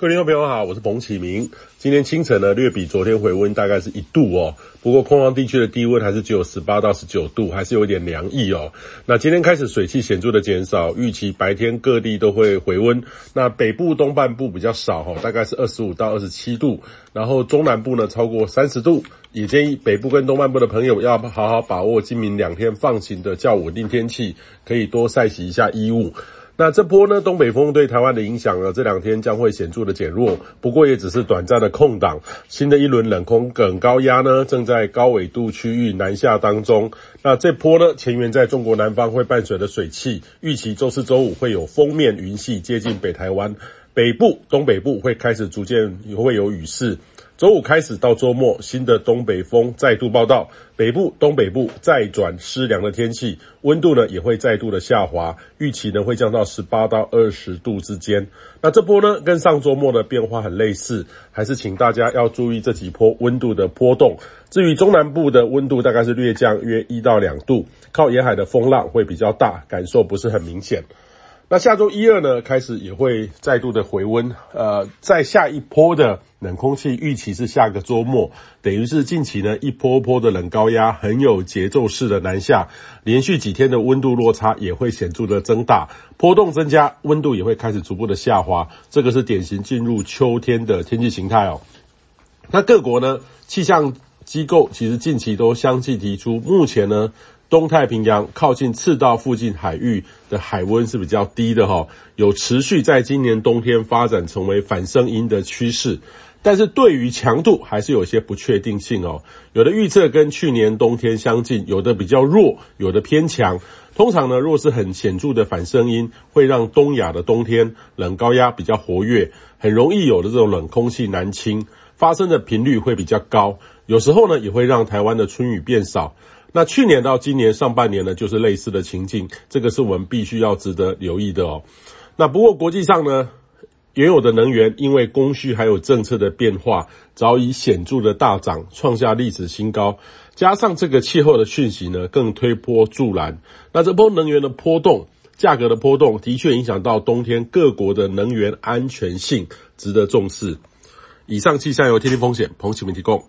各位听众朋友好，我是彭启明。今天清晨呢，略比昨天回温大概是一度哦。不过空旷地区的低温还是只有十八到十九度，还是有一点凉意哦。那今天开始水汽显著的减少，预期白天各地都会回温。那北部东半部比较少哈，大概是二十五到二十七度。然后中南部呢超过三十度，也建议北部跟东半部的朋友要好好把握今明两天放晴的较稳定天气，可以多晒洗一下衣物。那这波呢，东北风对台湾的影响呢，这两天将会显著的减弱，不过也只是短暂的空档。新的一轮冷空梗高压呢，正在高纬度区域南下当中。那这波呢，前缘在中国南方会伴随着水汽，预期周四周五会有封面云系接近北台湾，北部、东北部会开始逐渐会有雨势。周五开始到周末，新的东北风再度报道，北部、东北部再转湿凉的天气，温度呢也会再度的下滑，预期呢会降到十八到二十度之间。那这波呢跟上周末的变化很类似，还是请大家要注意这几波温度的波动。至于中南部的温度大概是略降约一到两度，靠沿海的风浪会比较大，感受不是很明显。那下周一二呢，开始也会再度的回温，呃，在下一波的冷空气预期是下个周末，等于是近期呢一波波的冷高压很有节奏式的南下，连续几天的温度落差也会显著的增大，波动增加，温度也会开始逐步的下滑，这个是典型进入秋天的天气形态哦。那各国呢气象机构其实近期都相继提出，目前呢。东太平洋靠近赤道附近海域的海温是比较低的哈，有持续在今年冬天发展成为反声音的趋势，但是对于强度还是有些不确定性哦。有的预测跟去年冬天相近，有的比较弱，有的偏强。通常呢，若是很显著的反声音，会让东亚的冬天冷高压比较活跃，很容易有的这种冷空气南侵，发生的频率会比较高。有时候呢，也会让台湾的春雨变少。那去年到今年上半年呢，就是类似的情境，这个是我们必须要值得留意的哦。那不过国际上呢，原有的能源因为供需还有政策的变化，早已显著的大涨，创下历史新高。加上这个气候的讯息呢，更推波助澜。那这波能源的波动，价格的波动，的确影响到冬天各国的能源安全性，值得重视。以上气象由天气风险彭启明提供。